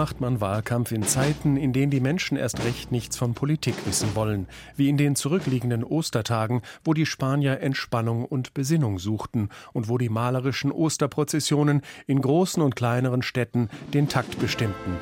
macht man Wahlkampf in Zeiten, in denen die Menschen erst recht nichts von Politik wissen wollen, wie in den zurückliegenden Ostertagen, wo die Spanier Entspannung und Besinnung suchten und wo die malerischen Osterprozessionen in großen und kleineren Städten den Takt bestimmten.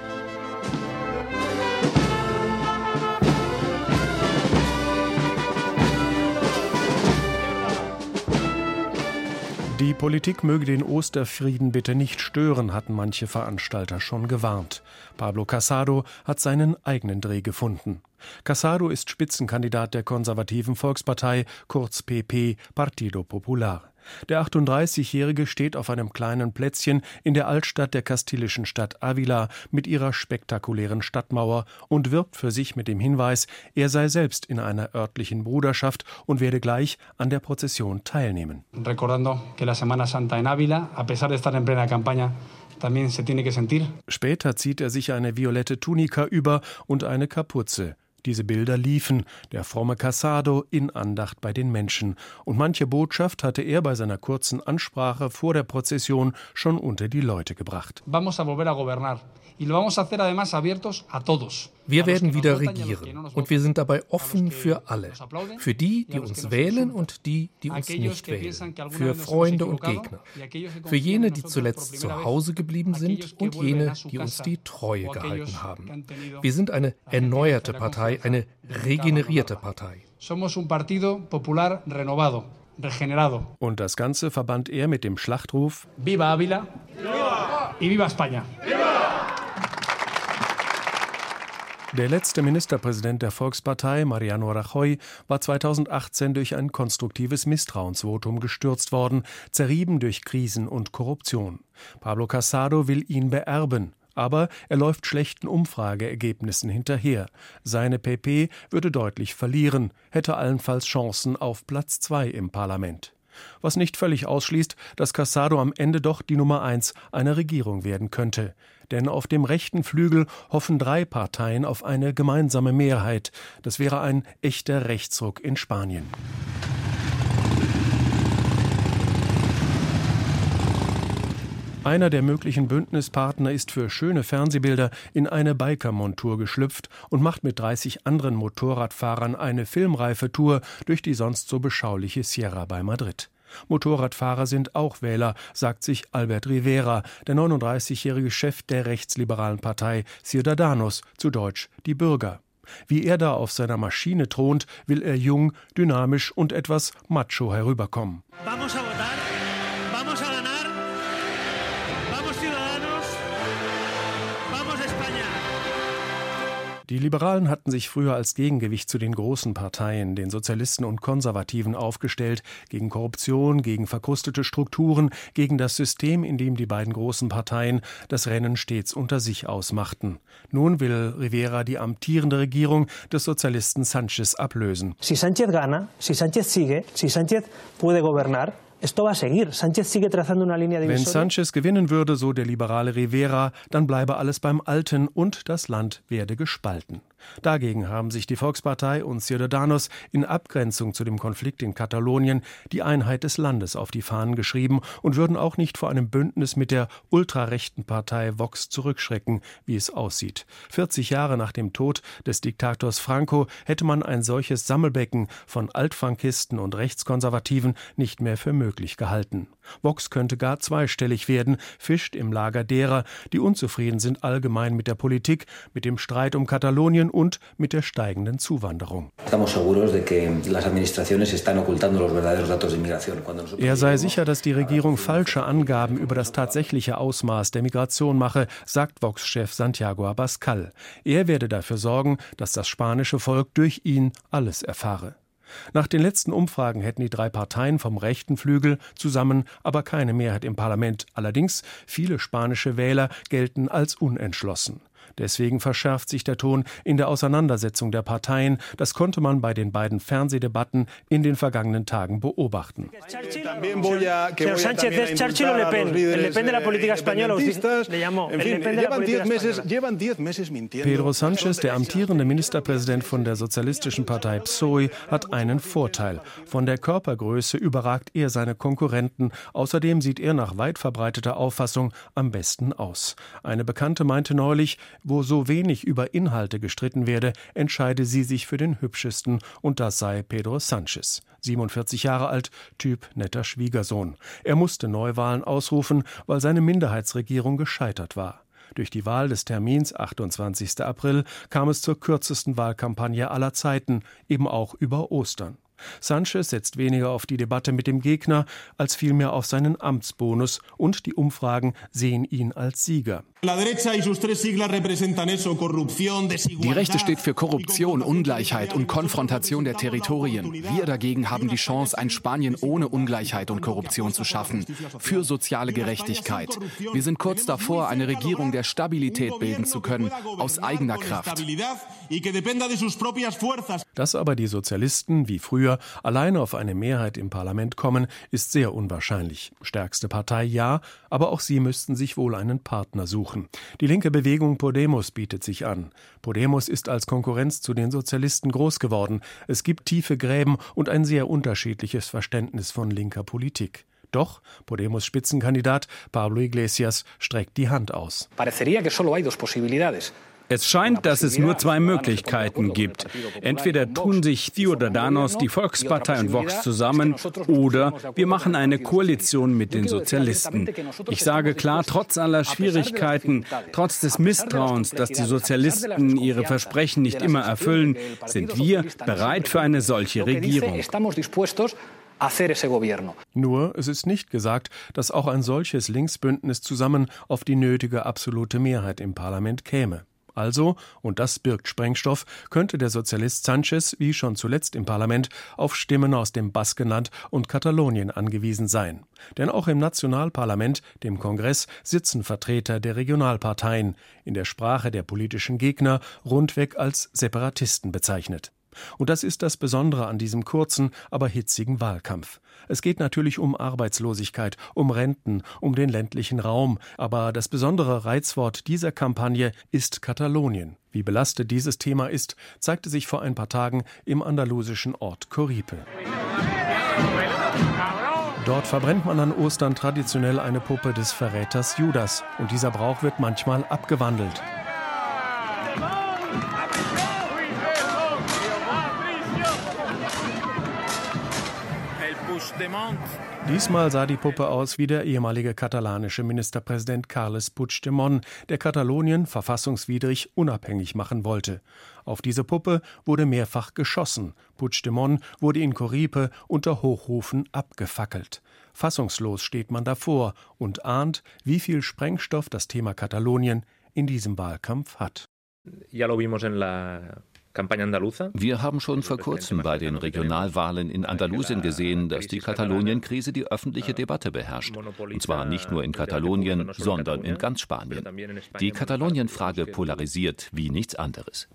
Die Politik möge den Osterfrieden bitte nicht stören, hatten manche Veranstalter schon gewarnt. Pablo Casado hat seinen eigenen Dreh gefunden. Casado ist Spitzenkandidat der konservativen Volkspartei, kurz PP, Partido Popular. Der 38-Jährige steht auf einem kleinen Plätzchen in der Altstadt der kastilischen Stadt Avila mit ihrer spektakulären Stadtmauer und wirbt für sich mit dem Hinweis, er sei selbst in einer örtlichen Bruderschaft und werde gleich an der Prozession teilnehmen. Recordando que la Semana Santa en Ávila, a pesar de estar en plena campaña, Später zieht er sich eine violette Tunika über und eine Kapuze. Diese Bilder liefen, der fromme Casado in Andacht bei den Menschen, und manche Botschaft hatte er bei seiner kurzen Ansprache vor der Prozession schon unter die Leute gebracht. Wir werden wieder regieren und wir sind dabei offen für alle. Für die, die uns wählen und die, die uns nicht wählen. Für Freunde und Gegner. Für jene, die zuletzt zu Hause geblieben sind und jene, die uns die Treue gehalten haben. Wir sind eine erneuerte Partei, eine regenerierte Partei. Somos un partido popular renovado. Regenerado. Und das Ganze verband er mit dem Schlachtruf Viva Ávila Viva! y Viva España. Der letzte Ministerpräsident der Volkspartei, Mariano Rajoy, war 2018 durch ein konstruktives Misstrauensvotum gestürzt worden, zerrieben durch Krisen und Korruption. Pablo Casado will ihn beerben. Aber er läuft schlechten Umfrageergebnissen hinterher. Seine PP würde deutlich verlieren, hätte allenfalls Chancen auf Platz zwei im Parlament was nicht völlig ausschließt, dass Casado am Ende doch die Nummer eins einer Regierung werden könnte. Denn auf dem rechten Flügel hoffen drei Parteien auf eine gemeinsame Mehrheit. Das wäre ein echter Rechtsruck in Spanien. Einer der möglichen Bündnispartner ist für schöne Fernsehbilder in eine Bikermontur geschlüpft und macht mit 30 anderen Motorradfahrern eine filmreife Tour durch die sonst so beschauliche Sierra bei Madrid. Motorradfahrer sind auch Wähler, sagt sich Albert Rivera, der 39-jährige Chef der rechtsliberalen Partei Ciudadanos, zu Deutsch die Bürger. Wie er da auf seiner Maschine thront, will er jung, dynamisch und etwas macho herüberkommen. Vamos a Die Liberalen hatten sich früher als Gegengewicht zu den großen Parteien, den Sozialisten und Konservativen, aufgestellt, gegen Korruption, gegen verkrustete Strukturen, gegen das System, in dem die beiden großen Parteien das Rennen stets unter sich ausmachten. Nun will Rivera die amtierende Regierung des Sozialisten Sanchez ablösen. Si Sánchez gana, si Sánchez sigue, si Sánchez puede gobernar, wenn Sanchez gewinnen würde, so der liberale Rivera, dann bleibe alles beim Alten und das Land werde gespalten. Dagegen haben sich die Volkspartei und Ciudadanos in Abgrenzung zu dem Konflikt in Katalonien die Einheit des Landes auf die Fahnen geschrieben und würden auch nicht vor einem Bündnis mit der ultrarechten Partei Vox zurückschrecken, wie es aussieht. 40 Jahre nach dem Tod des Diktators Franco hätte man ein solches Sammelbecken von Altfrankisten und Rechtskonservativen nicht mehr für möglich gehalten. Vox könnte gar zweistellig werden, fischt im Lager derer, die unzufrieden sind allgemein mit der Politik, mit dem Streit um Katalonien und mit der steigenden Zuwanderung. Er sei sicher, dass die Regierung falsche Angaben über das tatsächliche Ausmaß der Migration mache, sagt Vox-Chef Santiago Abascal. Er werde dafür sorgen, dass das spanische Volk durch ihn alles erfahre. Nach den letzten Umfragen hätten die drei Parteien vom rechten Flügel zusammen aber keine Mehrheit im Parlament. Allerdings viele spanische Wähler gelten als unentschlossen. Deswegen verschärft sich der Ton in der Auseinandersetzung der Parteien. Das konnte man bei den beiden Fernsehdebatten in den vergangenen Tagen beobachten. Pedro Sanchez, der amtierende Ministerpräsident von der sozialistischen Partei PSOE, hat einen Vorteil. Von der Körpergröße überragt er seine Konkurrenten. Außerdem sieht er nach weit verbreiteter Auffassung am besten aus. Eine Bekannte meinte neulich, wo so wenig über Inhalte gestritten werde, entscheide sie sich für den hübschesten und das sei Pedro Sanchez. 47 Jahre alt, Typ netter Schwiegersohn. Er musste Neuwahlen ausrufen, weil seine Minderheitsregierung gescheitert war. Durch die Wahl des Termins 28. April kam es zur kürzesten Wahlkampagne aller Zeiten, eben auch über Ostern. Sanchez setzt weniger auf die Debatte mit dem Gegner als vielmehr auf seinen Amtsbonus und die Umfragen sehen ihn als Sieger. Die Rechte steht für Korruption, Ungleichheit und Konfrontation der Territorien. Wir dagegen haben die Chance, ein Spanien ohne Ungleichheit und Korruption zu schaffen, für soziale Gerechtigkeit. Wir sind kurz davor, eine Regierung der Stabilität bilden zu können, aus eigener Kraft. Dass aber die Sozialisten wie früher alleine auf eine Mehrheit im Parlament kommen, ist sehr unwahrscheinlich. Stärkste Partei ja, aber auch sie müssten sich wohl einen Partner suchen. Die linke Bewegung Podemos bietet sich an. Podemos ist als Konkurrenz zu den Sozialisten groß geworden. Es gibt tiefe Gräben und ein sehr unterschiedliches Verständnis von linker Politik. Doch Podemos Spitzenkandidat Pablo Iglesias streckt die Hand aus. Es scheint, dass es nur zwei Möglichkeiten gibt. Entweder tun sich Ciudadanos, die Volkspartei und Vox zusammen, oder wir machen eine Koalition mit den Sozialisten. Ich sage klar, trotz aller Schwierigkeiten, trotz des Misstrauens, dass die Sozialisten ihre Versprechen nicht immer erfüllen, sind wir bereit für eine solche Regierung. Nur, es ist nicht gesagt, dass auch ein solches Linksbündnis zusammen auf die nötige absolute Mehrheit im Parlament käme. Also, und das birgt Sprengstoff, könnte der Sozialist Sanchez, wie schon zuletzt im Parlament, auf Stimmen aus dem Baskenland und Katalonien angewiesen sein. Denn auch im Nationalparlament, dem Kongress, sitzen Vertreter der Regionalparteien, in der Sprache der politischen Gegner rundweg als Separatisten bezeichnet. Und das ist das Besondere an diesem kurzen, aber hitzigen Wahlkampf. Es geht natürlich um Arbeitslosigkeit, um Renten, um den ländlichen Raum, aber das besondere Reizwort dieser Kampagne ist Katalonien. Wie belastet dieses Thema ist, zeigte sich vor ein paar Tagen im andalusischen Ort Coripe. Dort verbrennt man an Ostern traditionell eine Puppe des Verräters Judas und dieser Brauch wird manchmal abgewandelt. Diesmal sah die Puppe aus wie der ehemalige katalanische Ministerpräsident Carles Puigdemont, der Katalonien verfassungswidrig unabhängig machen wollte. Auf diese Puppe wurde mehrfach geschossen. Puigdemont wurde in Coripe unter Hochrufen abgefackelt. Fassungslos steht man davor und ahnt, wie viel Sprengstoff das Thema Katalonien in diesem Wahlkampf hat. Ya lo vimos en la wir haben schon vor kurzem bei den Regionalwahlen in Andalusien gesehen, dass die Katalonien-Krise die öffentliche Debatte beherrscht. Und zwar nicht nur in Katalonien, sondern in ganz Spanien. Die Katalonien-Frage polarisiert wie nichts anderes.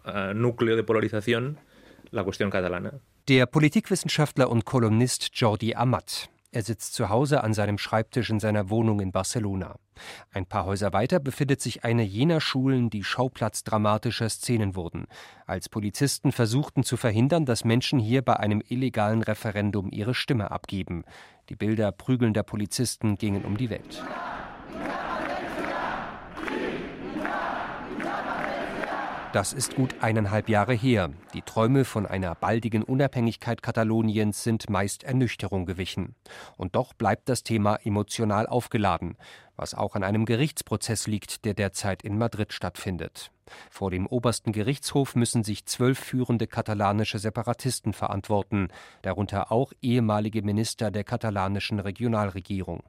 Der Politikwissenschaftler und Kolumnist Jordi Amat. Er sitzt zu Hause an seinem Schreibtisch in seiner Wohnung in Barcelona. Ein paar Häuser weiter befindet sich eine jener Schulen, die Schauplatz dramatischer Szenen wurden, als Polizisten versuchten zu verhindern, dass Menschen hier bei einem illegalen Referendum ihre Stimme abgeben. Die Bilder prügelnder Polizisten gingen um die Welt. Das ist gut eineinhalb Jahre her. Die Träume von einer baldigen Unabhängigkeit Kataloniens sind meist Ernüchterung gewichen. Und doch bleibt das Thema emotional aufgeladen, was auch an einem Gerichtsprozess liegt, der derzeit in Madrid stattfindet. Vor dem obersten Gerichtshof müssen sich zwölf führende katalanische Separatisten verantworten, darunter auch ehemalige Minister der katalanischen Regionalregierung.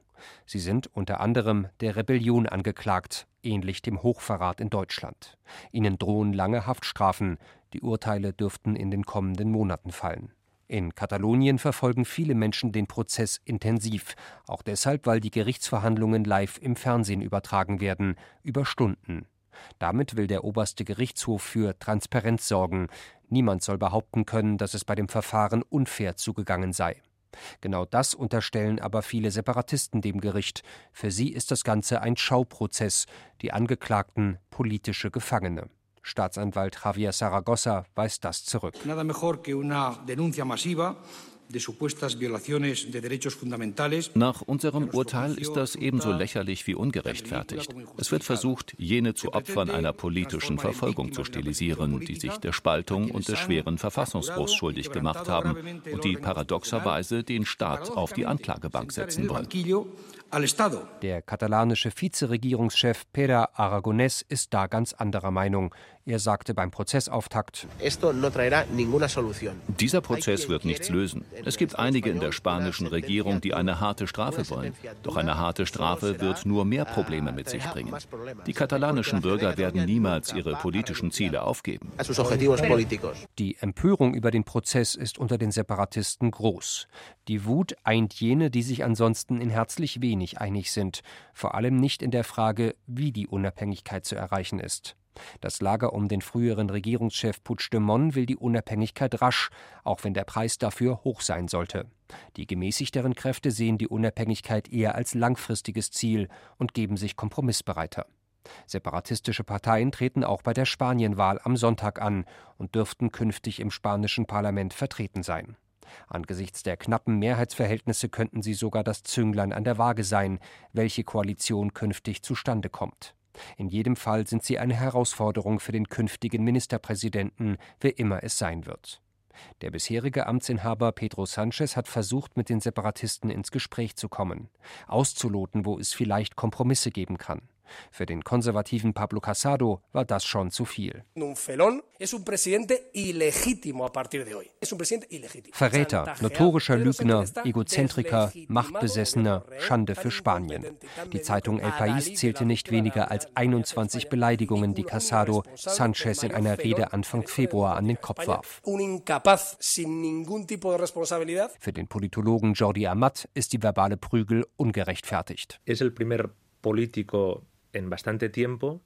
Sie sind unter anderem der Rebellion angeklagt, ähnlich dem Hochverrat in Deutschland. Ihnen drohen lange Haftstrafen, die Urteile dürften in den kommenden Monaten fallen. In Katalonien verfolgen viele Menschen den Prozess intensiv, auch deshalb, weil die Gerichtsverhandlungen live im Fernsehen übertragen werden, über Stunden. Damit will der oberste Gerichtshof für Transparenz sorgen. Niemand soll behaupten können, dass es bei dem Verfahren unfair zugegangen sei. Genau das unterstellen aber viele Separatisten dem Gericht. Für sie ist das Ganze ein Schauprozess, die Angeklagten politische Gefangene. Staatsanwalt Javier Saragossa weist das zurück. Nada mejor que una denuncia masiva nach unserem Urteil ist das ebenso lächerlich wie ungerechtfertigt. Es wird versucht, jene zu Opfern einer politischen Verfolgung zu stilisieren, die sich der Spaltung und des schweren Verfassungsbruchs schuldig gemacht haben und die paradoxerweise den Staat auf die Anklagebank setzen wollen. Der katalanische Vizeregierungschef Pere Aragonés ist da ganz anderer Meinung. Er sagte beim Prozessauftakt, dieser Prozess wird nichts lösen. Es gibt einige in der spanischen Regierung, die eine harte Strafe wollen. Doch eine harte Strafe wird nur mehr Probleme mit sich bringen. Die katalanischen Bürger werden niemals ihre politischen Ziele aufgeben. Die Empörung über den Prozess ist unter den Separatisten groß. Die Wut eint jene, die sich ansonsten in herzlich wenig einig sind, vor allem nicht in der Frage, wie die Unabhängigkeit zu erreichen ist. Das Lager um den früheren Regierungschef Puigdemont will die Unabhängigkeit rasch, auch wenn der Preis dafür hoch sein sollte. Die gemäßigteren Kräfte sehen die Unabhängigkeit eher als langfristiges Ziel und geben sich kompromissbereiter. Separatistische Parteien treten auch bei der Spanienwahl am Sonntag an und dürften künftig im spanischen Parlament vertreten sein. Angesichts der knappen Mehrheitsverhältnisse könnten sie sogar das Zünglein an der Waage sein, welche Koalition künftig zustande kommt. In jedem Fall sind sie eine Herausforderung für den künftigen Ministerpräsidenten, wer immer es sein wird. Der bisherige Amtsinhaber Pedro Sanchez hat versucht, mit den Separatisten ins Gespräch zu kommen, auszuloten, wo es vielleicht Kompromisse geben kann. Für den konservativen Pablo Casado war das schon zu viel. Verräter, notorischer Lügner, Egozentriker, Machtbesessener, Schande für Spanien. Die Zeitung El País zählte nicht weniger als 21 Beleidigungen, die Casado Sanchez in einer Rede Anfang Februar an den Kopf warf. Für den Politologen Jordi Amat ist die verbale Prügel ungerechtfertigt. Es el primer político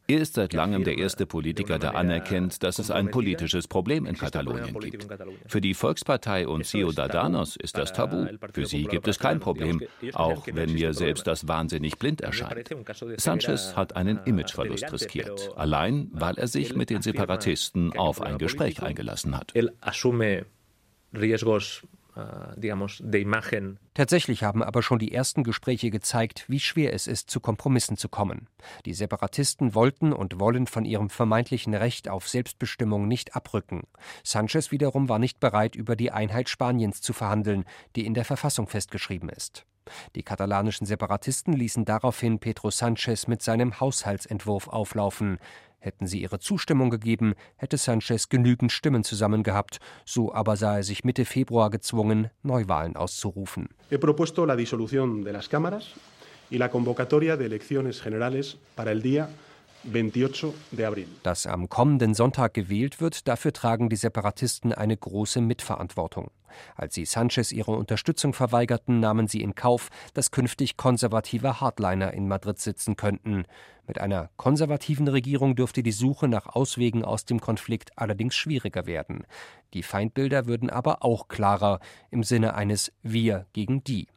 er ist seit langem der erste Politiker, der anerkennt, dass es ein politisches Problem in Katalonien gibt. Für die Volkspartei und Ciudadanos ist das tabu. Für sie gibt es kein Problem, auch wenn mir selbst das wahnsinnig blind erscheint. Sanchez hat einen Imageverlust riskiert, allein weil er sich mit den Separatisten auf ein Gespräch eingelassen hat. Äh, Tatsächlich haben aber schon die ersten Gespräche gezeigt, wie schwer es ist, zu Kompromissen zu kommen. Die Separatisten wollten und wollen von ihrem vermeintlichen Recht auf Selbstbestimmung nicht abrücken. Sanchez wiederum war nicht bereit, über die Einheit Spaniens zu verhandeln, die in der Verfassung festgeschrieben ist. Die katalanischen Separatisten ließen daraufhin Pedro Sanchez mit seinem Haushaltsentwurf auflaufen. Hätten sie ihre Zustimmung gegeben, hätte Sanchez genügend Stimmen zusammen gehabt, so aber sah er sich Mitte Februar gezwungen, Neuwahlen auszurufen. He propuesto la disolución de las cámaras y la convocatoria de elecciones generales para dass am kommenden Sonntag gewählt wird, dafür tragen die Separatisten eine große Mitverantwortung. Als sie Sanchez ihre Unterstützung verweigerten, nahmen sie in Kauf, dass künftig konservative Hardliner in Madrid sitzen könnten. Mit einer konservativen Regierung dürfte die Suche nach Auswegen aus dem Konflikt allerdings schwieriger werden. Die Feindbilder würden aber auch klarer im Sinne eines Wir gegen die.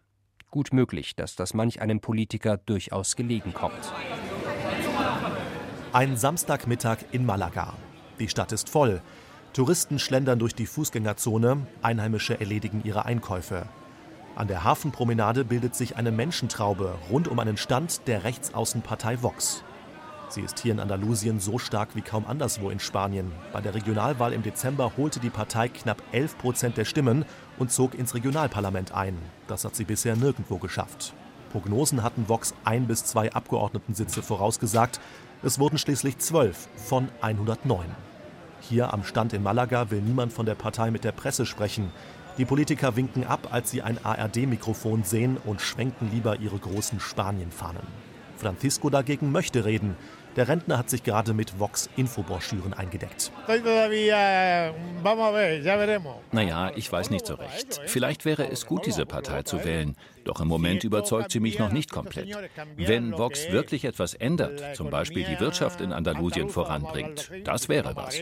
Gut möglich, dass das manch einem Politiker durchaus gelegen kommt. Ein Samstagmittag in Malaga. Die Stadt ist voll. Touristen schlendern durch die Fußgängerzone, Einheimische erledigen ihre Einkäufe. An der Hafenpromenade bildet sich eine Menschentraube rund um einen Stand der Rechtsaußenpartei Vox. Sie ist hier in Andalusien so stark wie kaum anderswo in Spanien. Bei der Regionalwahl im Dezember holte die Partei knapp 11 Prozent der Stimmen und zog ins Regionalparlament ein. Das hat sie bisher nirgendwo geschafft. Prognosen hatten Vox ein bis zwei Abgeordnetensitze vorausgesagt. Es wurden schließlich zwölf von 109. Hier am Stand in Malaga will niemand von der Partei mit der Presse sprechen. Die Politiker winken ab, als sie ein ARD-Mikrofon sehen und schwenken lieber ihre großen Spanienfahnen. Francisco dagegen möchte reden. Der Rentner hat sich gerade mit Vox-Infobroschüren eingedeckt. Naja, ich weiß nicht so recht. Vielleicht wäre es gut, diese Partei zu wählen. Doch im Moment überzeugt sie mich noch nicht komplett. Wenn Vox wirklich etwas ändert, zum Beispiel die Wirtschaft in Andalusien voranbringt, das wäre was.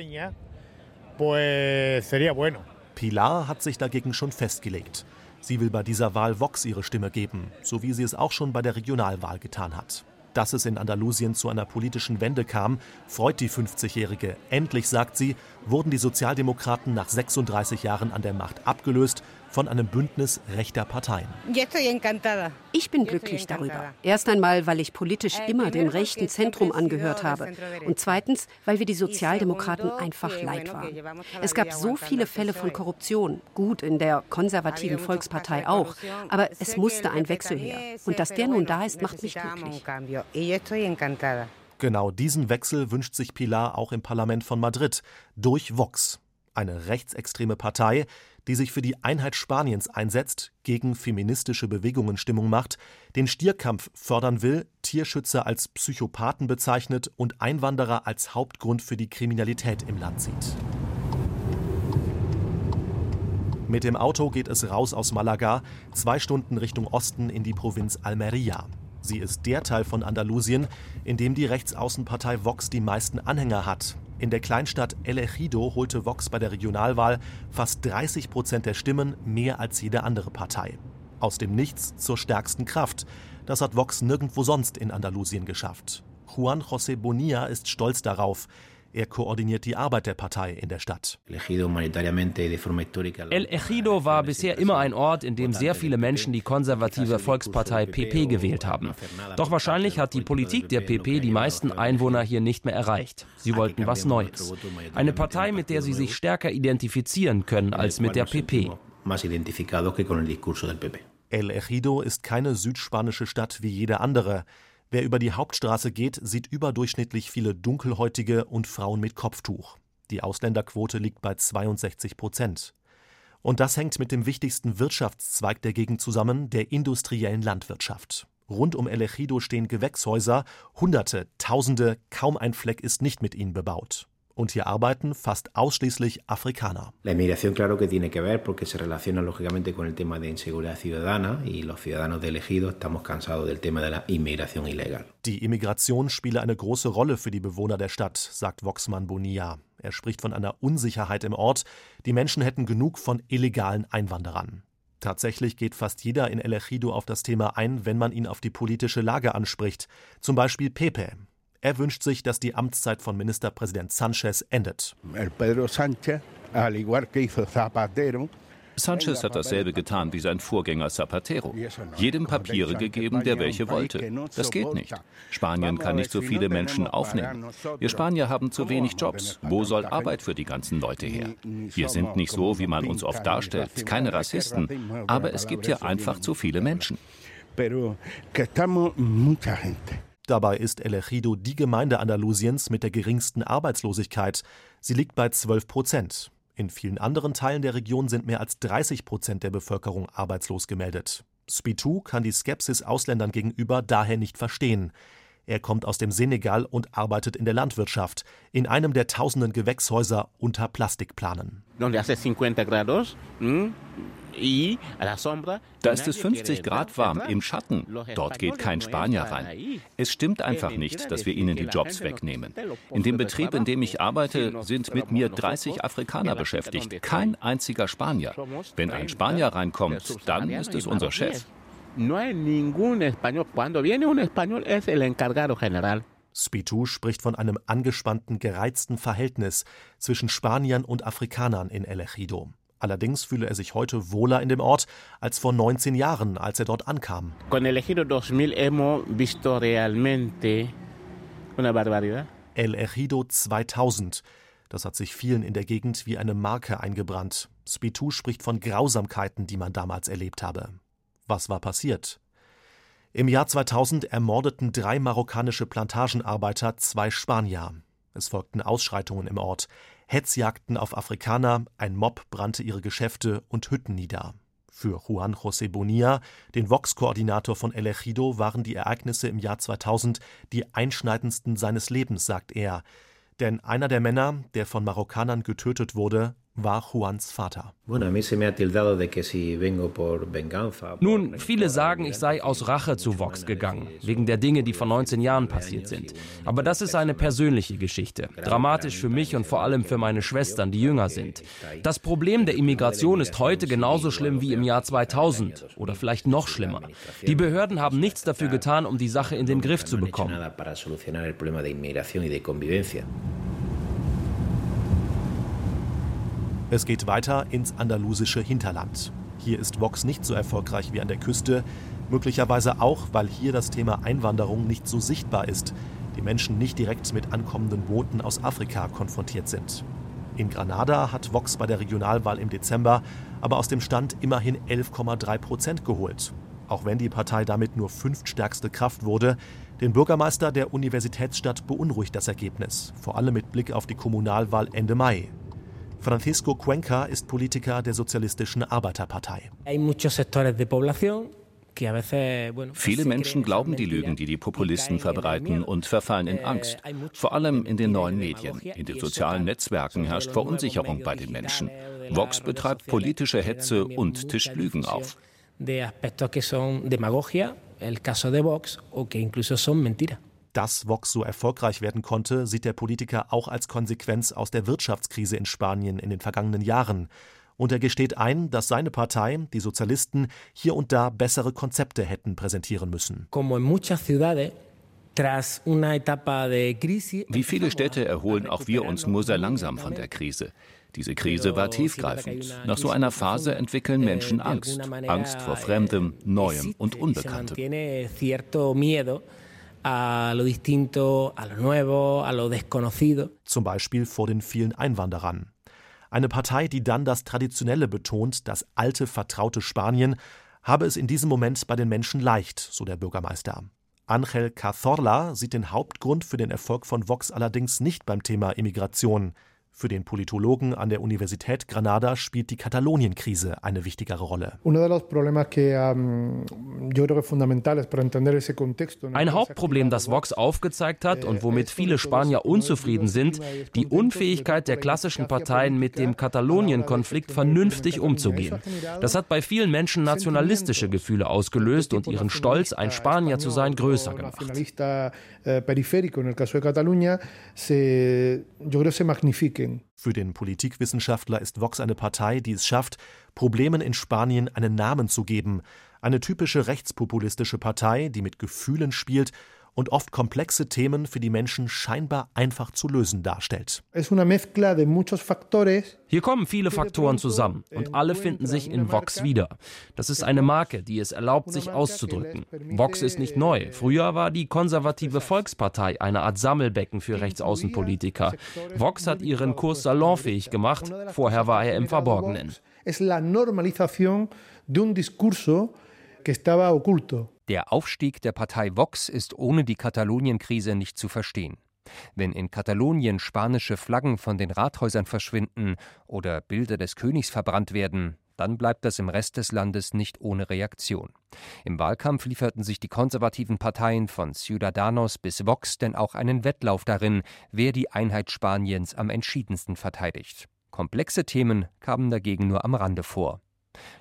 Pilar hat sich dagegen schon festgelegt. Sie will bei dieser Wahl Vox ihre Stimme geben, so wie sie es auch schon bei der Regionalwahl getan hat. Dass es in Andalusien zu einer politischen Wende kam, freut die 50-Jährige. Endlich, sagt sie, wurden die Sozialdemokraten nach 36 Jahren an der Macht abgelöst von einem Bündnis rechter Parteien. Ich bin glücklich darüber. Erst einmal, weil ich politisch immer dem rechten Zentrum angehört habe. Und zweitens, weil wir die Sozialdemokraten einfach leid waren. Es gab so viele Fälle von Korruption. Gut, in der konservativen Volkspartei auch. Aber es musste ein Wechsel her. Und dass der nun da ist, macht mich glücklich. Genau diesen Wechsel wünscht sich Pilar auch im Parlament von Madrid durch Vox, eine rechtsextreme Partei, die sich für die Einheit Spaniens einsetzt, gegen feministische Bewegungen Stimmung macht, den Stierkampf fördern will, Tierschützer als Psychopathen bezeichnet und Einwanderer als Hauptgrund für die Kriminalität im Land sieht. Mit dem Auto geht es raus aus Malaga, zwei Stunden Richtung Osten in die Provinz Almería. Sie ist der Teil von Andalusien, in dem die Rechtsaußenpartei Vox die meisten Anhänger hat. In der Kleinstadt El Ejido holte Vox bei der Regionalwahl fast 30 Prozent der Stimmen, mehr als jede andere Partei. Aus dem Nichts zur stärksten Kraft. Das hat Vox nirgendwo sonst in Andalusien geschafft. Juan José Bonilla ist stolz darauf. Er koordiniert die Arbeit der Partei in der Stadt. El Ejido war bisher immer ein Ort, in dem sehr viele Menschen die konservative Volkspartei PP gewählt haben. Doch wahrscheinlich hat die Politik der PP die meisten Einwohner hier nicht mehr erreicht. Sie wollten was Neues. Eine Partei, mit der sie sich stärker identifizieren können als mit der PP. El Ejido ist keine südspanische Stadt wie jede andere. Wer über die Hauptstraße geht, sieht überdurchschnittlich viele Dunkelhäutige und Frauen mit Kopftuch. Die Ausländerquote liegt bei 62 Prozent. Und das hängt mit dem wichtigsten Wirtschaftszweig der Gegend zusammen, der industriellen Landwirtschaft. Rund um El Ejido stehen Gewächshäuser, Hunderte, Tausende, kaum ein Fleck ist nicht mit ihnen bebaut. Und hier arbeiten fast ausschließlich Afrikaner. La inmigración claro que tiene que ver porque se relaciona lógicamente con el tema de inseguridad ciudadana y los ciudadanos de elegido estamos cansados del tema de la inmigración ilegal. Die Immigration spiele eine große Rolle für die Bewohner der Stadt, sagt Voxmann Bonilla. Er spricht von einer Unsicherheit im Ort. Die Menschen hätten genug von illegalen Einwanderern. Tatsächlich geht fast jeder in El Ejido auf das Thema ein, wenn man ihn auf die politische Lage anspricht. Zum Beispiel Pepe, er wünscht sich, dass die Amtszeit von Ministerpräsident Sanchez endet. Sanchez hat dasselbe getan wie sein Vorgänger Zapatero. Jedem Papiere gegeben, der welche wollte. Das geht nicht. Spanien kann nicht so viele Menschen aufnehmen. Wir Spanier haben zu wenig Jobs. Wo soll Arbeit für die ganzen Leute her? Wir sind nicht so, wie man uns oft darstellt, keine Rassisten. Aber es gibt hier einfach zu viele Menschen. Dabei ist El Ejido die Gemeinde Andalusiens mit der geringsten Arbeitslosigkeit. Sie liegt bei 12 Prozent. In vielen anderen Teilen der Region sind mehr als 30 Prozent der Bevölkerung arbeitslos gemeldet. Spitou kann die Skepsis Ausländern gegenüber daher nicht verstehen. Er kommt aus dem Senegal und arbeitet in der Landwirtschaft, in einem der tausenden Gewächshäuser unter Plastikplanen. Da ist es 50 Grad warm im Schatten. Dort geht kein Spanier rein. Es stimmt einfach nicht, dass wir ihnen die Jobs wegnehmen. In dem Betrieb, in dem ich arbeite, sind mit mir 30 Afrikaner beschäftigt, kein einziger Spanier. Wenn ein Spanier reinkommt, dann ist es unser Chef. Spitou spricht von einem angespannten, gereizten Verhältnis zwischen Spaniern und Afrikanern in El Ejido. Allerdings fühle er sich heute wohler in dem Ort als vor 19 Jahren, als er dort ankam. Con el Ejido 2000 hemos visto realmente una barbaridad. El Ejido 2000. Das hat sich vielen in der Gegend wie eine Marke eingebrannt. Spitou spricht von Grausamkeiten, die man damals erlebt habe. Was war passiert? Im Jahr 2000 ermordeten drei marokkanische Plantagenarbeiter zwei Spanier. Es folgten Ausschreitungen im Ort. Hetzjagden auf Afrikaner, ein Mob brannte ihre Geschäfte und Hütten nieder. Für Juan José Bonilla, den Vox-Koordinator von El Ejido, waren die Ereignisse im Jahr 2000 die einschneidendsten seines Lebens, sagt er. Denn einer der Männer, der von Marokkanern getötet wurde, war Juans Vater. Nun, viele sagen, ich sei aus Rache zu Vox gegangen, wegen der Dinge, die vor 19 Jahren passiert sind. Aber das ist eine persönliche Geschichte, dramatisch für mich und vor allem für meine Schwestern, die jünger sind. Das Problem der Immigration ist heute genauso schlimm wie im Jahr 2000 oder vielleicht noch schlimmer. Die Behörden haben nichts dafür getan, um die Sache in den Griff zu bekommen. Es geht weiter ins andalusische Hinterland. Hier ist Vox nicht so erfolgreich wie an der Küste, möglicherweise auch, weil hier das Thema Einwanderung nicht so sichtbar ist, die Menschen nicht direkt mit ankommenden Booten aus Afrika konfrontiert sind. In Granada hat Vox bei der Regionalwahl im Dezember aber aus dem Stand immerhin 11,3 Prozent geholt. Auch wenn die Partei damit nur fünftstärkste Kraft wurde, den Bürgermeister der Universitätsstadt beunruhigt das Ergebnis, vor allem mit Blick auf die Kommunalwahl Ende Mai. Francisco Cuenca ist Politiker der Sozialistischen Arbeiterpartei. Viele Menschen glauben die Lügen, die die Populisten verbreiten und verfallen in Angst. Vor allem in den neuen Medien. In den sozialen Netzwerken herrscht Verunsicherung bei den Menschen. Vox betreibt politische Hetze und tischt Lügen auf. El caso de Vox o que incluso son mentiras. Dass Vox so erfolgreich werden konnte, sieht der Politiker auch als Konsequenz aus der Wirtschaftskrise in Spanien in den vergangenen Jahren. Und er gesteht ein, dass seine Partei, die Sozialisten, hier und da bessere Konzepte hätten präsentieren müssen. Wie viele Städte erholen auch wir uns nur sehr langsam von der Krise. Diese Krise war tiefgreifend. Nach so einer Phase entwickeln Menschen Angst. Angst vor Fremdem, Neuem und Unbekanntem a lo distinto, a lo nuevo, a lo desconocido. Zum Beispiel vor den vielen Einwanderern. Eine Partei, die dann das Traditionelle betont, das alte, vertraute Spanien, habe es in diesem Moment bei den Menschen leicht, so der Bürgermeister. Angel Cazorla sieht den Hauptgrund für den Erfolg von Vox allerdings nicht beim Thema Immigration. Für den Politologen an der Universität Granada spielt die Katalonienkrise eine wichtigere Rolle. Ein Hauptproblem, das Vox aufgezeigt hat und womit viele Spanier unzufrieden sind, die Unfähigkeit der klassischen Parteien mit dem Katalonien-Konflikt vernünftig umzugehen. Das hat bei vielen Menschen nationalistische Gefühle ausgelöst und ihren Stolz, ein Spanier zu sein, größer gemacht. Für den Politikwissenschaftler ist Vox eine Partei, die es schafft, Problemen in Spanien einen Namen zu geben. Eine typische rechtspopulistische Partei, die mit Gefühlen spielt und oft komplexe Themen für die Menschen scheinbar einfach zu lösen darstellt. Hier kommen viele Faktoren zusammen und alle finden sich in Vox wieder. Das ist eine Marke, die es erlaubt, sich auszudrücken. Vox ist nicht neu. Früher war die konservative Volkspartei eine Art Sammelbecken für Rechtsaußenpolitiker. Vox hat ihren Kurs salonfähig gemacht, vorher war er im Verborgenen. Es la normalización de un discurso que estaba oculto. Der Aufstieg der Partei Vox ist ohne die Katalonien-Krise nicht zu verstehen. Wenn in Katalonien spanische Flaggen von den Rathäusern verschwinden oder Bilder des Königs verbrannt werden, dann bleibt das im Rest des Landes nicht ohne Reaktion. Im Wahlkampf lieferten sich die konservativen Parteien von Ciudadanos bis Vox denn auch einen Wettlauf darin, wer die Einheit Spaniens am entschiedensten verteidigt. Komplexe Themen kamen dagegen nur am Rande vor.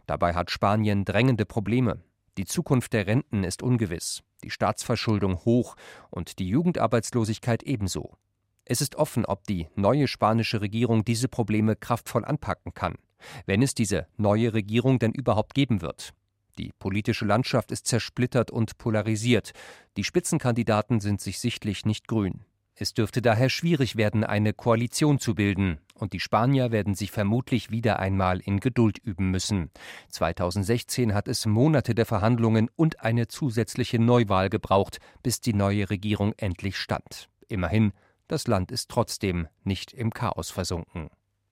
Dabei hat Spanien drängende Probleme. Die Zukunft der Renten ist ungewiss, die Staatsverschuldung hoch und die Jugendarbeitslosigkeit ebenso. Es ist offen, ob die neue spanische Regierung diese Probleme kraftvoll anpacken kann, wenn es diese neue Regierung denn überhaupt geben wird. Die politische Landschaft ist zersplittert und polarisiert. Die Spitzenkandidaten sind sich sichtlich nicht grün. Es dürfte daher schwierig werden, eine Koalition zu bilden, und die Spanier werden sich vermutlich wieder einmal in Geduld üben müssen. 2016 hat es Monate der Verhandlungen und eine zusätzliche Neuwahl gebraucht, bis die neue Regierung endlich stand. Immerhin, das Land ist trotzdem nicht im Chaos versunken.